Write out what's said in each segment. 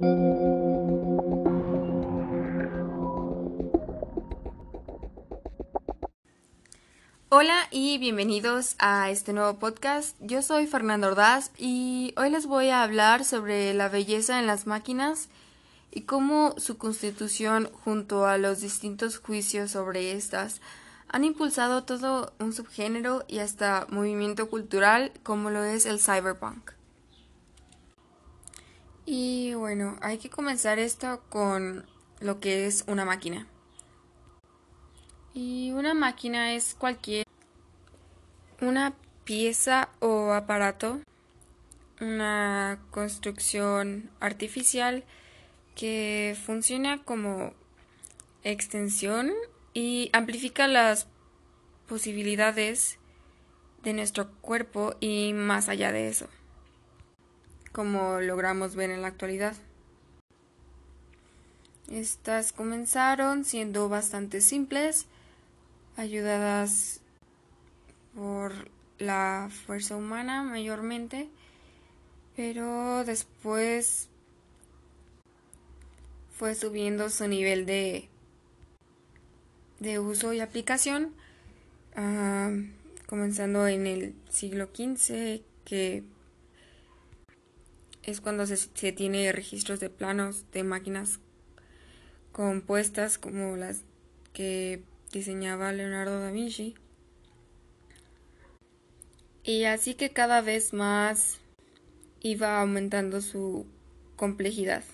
Hola y bienvenidos a este nuevo podcast. Yo soy Fernando Ordaz y hoy les voy a hablar sobre la belleza en las máquinas y cómo su constitución junto a los distintos juicios sobre estas han impulsado todo un subgénero y hasta movimiento cultural como lo es el cyberpunk. Y bueno, hay que comenzar esto con lo que es una máquina. Y una máquina es cualquier una pieza o aparato, una construcción artificial que funciona como extensión y amplifica las posibilidades de nuestro cuerpo y más allá de eso, como logramos ver en la actualidad. Estas comenzaron siendo bastante simples, ayudadas por la fuerza humana mayormente, pero después fue subiendo su nivel de, de uso y aplicación, ah, comenzando en el siglo XV, que es cuando se, tiene registros de planos de máquinas compuestas como las que diseñaba Leonardo da Vinci. Y así que cada vez más iba aumentando su complejidad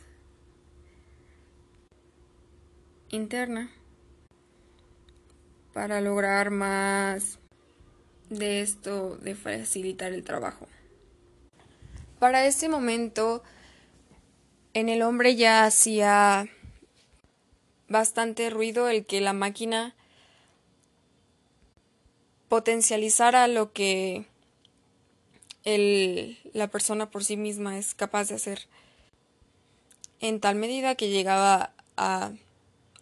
interna para lograr más de esto de facilitar el trabajo. Para ese momento, en el hombre ya hacía bastante ruido el que la máquina potencializara lo que el, la persona por sí misma es capaz de hacer en tal medida que llegaba a,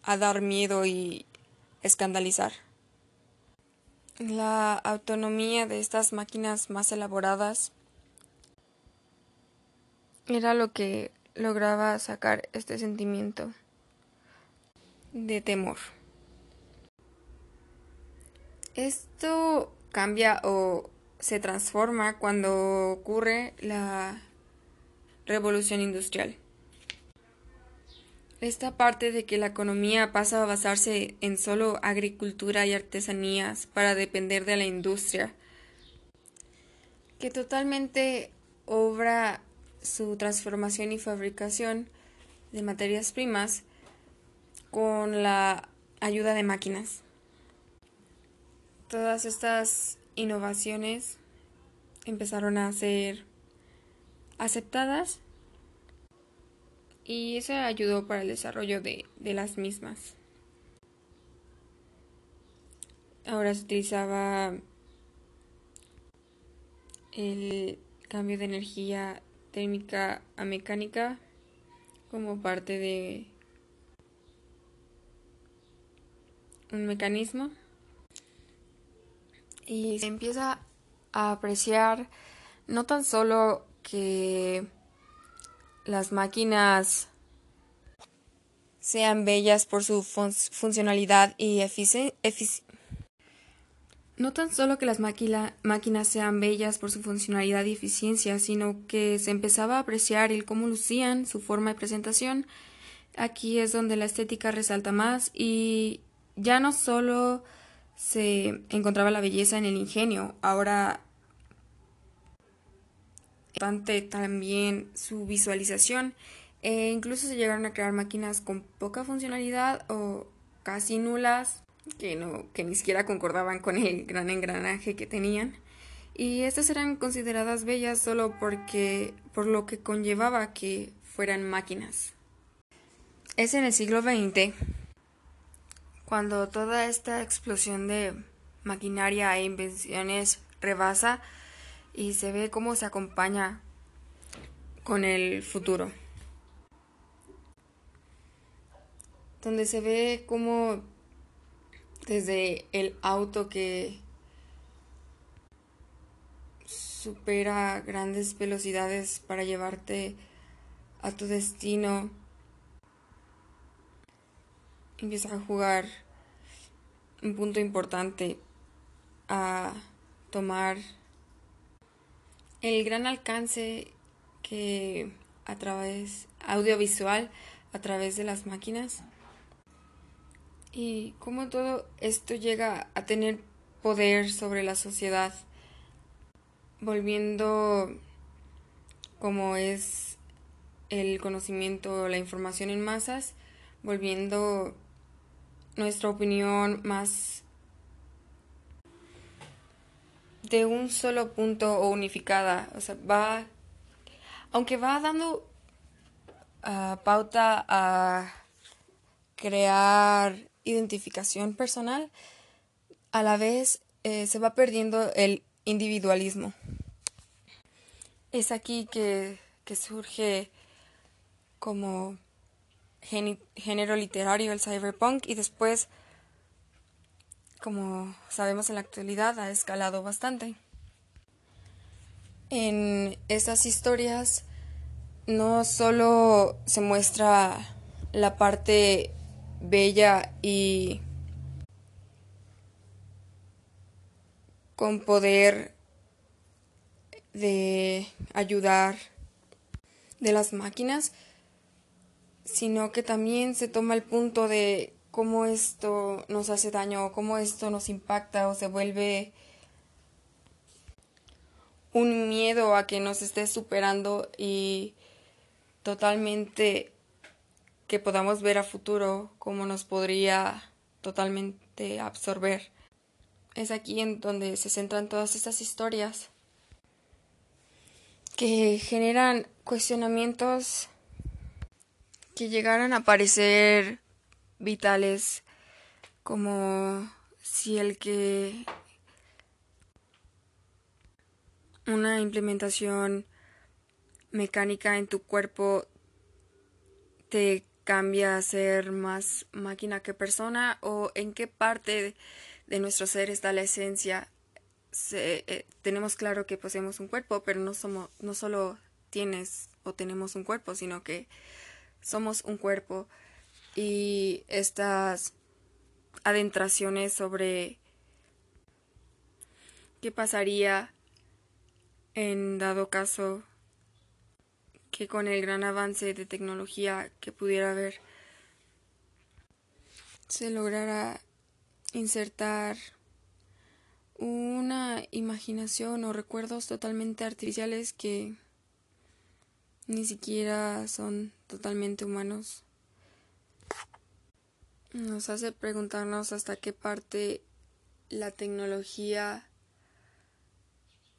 a dar miedo y escandalizar. La autonomía de estas máquinas más elaboradas era lo que lograba sacar este sentimiento de temor. Esto cambia o se transforma cuando ocurre la revolución industrial. Esta parte de que la economía pasa a basarse en solo agricultura y artesanías para depender de la industria, que totalmente obra su transformación y fabricación de materias primas con la ayuda de máquinas. Todas estas innovaciones empezaron a ser aceptadas y eso ayudó para el desarrollo de, de las mismas. Ahora se utilizaba el cambio de energía térmica a mecánica como parte de un mecanismo y se empieza a apreciar no tan solo que las máquinas sean bellas por su funcionalidad y eficiencia. No tan solo que las máquinas sean bellas por su funcionalidad y eficiencia, sino que se empezaba a apreciar el cómo lucían, su forma de presentación. Aquí es donde la estética resalta más y ya no solo se encontraba la belleza en el ingenio. Ahora también su visualización. E incluso se llegaron a crear máquinas con poca funcionalidad o casi nulas que no que ni siquiera concordaban con el gran engranaje que tenían. Y estas eran consideradas bellas solo porque por lo que conllevaba que fueran máquinas. Es en el siglo XX cuando toda esta explosión de maquinaria e invenciones rebasa y se ve cómo se acompaña con el futuro. Donde se ve cómo desde el auto que supera grandes velocidades para llevarte a tu destino, empieza a jugar un punto importante a tomar el gran alcance que a través audiovisual a través de las máquinas y cómo todo esto llega a tener poder sobre la sociedad volviendo como es el conocimiento, la información en masas, volviendo nuestra opinión más de un solo punto o unificada. O sea, va, aunque va dando uh, pauta a crear identificación personal, a la vez eh, se va perdiendo el individualismo. Es aquí que, que surge como género literario el cyberpunk y después, como sabemos en la actualidad, ha escalado bastante. En estas historias no solo se muestra la parte bella y con poder de ayudar de las máquinas, sino que también se toma el punto de cómo esto nos hace daño, o cómo esto nos impacta o se vuelve un miedo a que nos esté superando y totalmente que podamos ver a futuro cómo nos podría totalmente absorber. Es aquí en donde se centran todas estas historias que generan cuestionamientos que llegaran a parecer vitales como si el que una implementación mecánica en tu cuerpo te cambia a ser más máquina que persona o en qué parte de nuestro ser está la esencia. Eh, tenemos claro que poseemos un cuerpo, pero no somos, no solo tienes o tenemos un cuerpo, sino que somos un cuerpo y estas adentraciones sobre qué pasaría en dado caso que con el gran avance de tecnología que pudiera haber se lograra insertar una imaginación o recuerdos totalmente artificiales que ni siquiera son totalmente humanos. Nos hace preguntarnos hasta qué parte la tecnología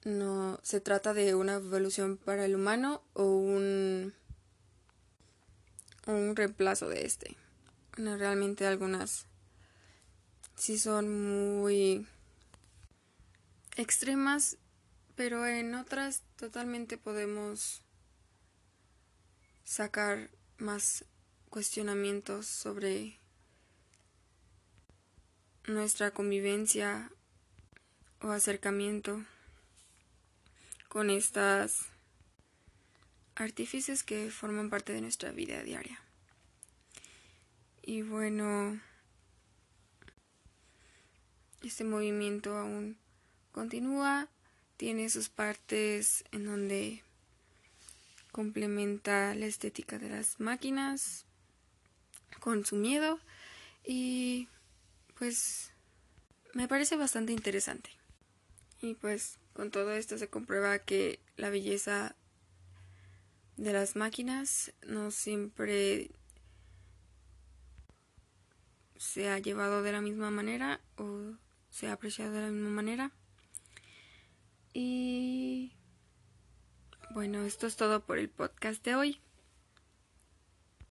no se trata de una evolución para el humano o un, un reemplazo de este. realmente algunas sí son muy extremas, pero en otras totalmente podemos sacar más cuestionamientos sobre nuestra convivencia o acercamiento con estas artífices que forman parte de nuestra vida diaria. Y bueno, este movimiento aún continúa, tiene sus partes en donde complementa la estética de las máquinas con su miedo y pues me parece bastante interesante. Y pues con todo esto se comprueba que la belleza de las máquinas no siempre se ha llevado de la misma manera o se ha apreciado de la misma manera. Y bueno, esto es todo por el podcast de hoy.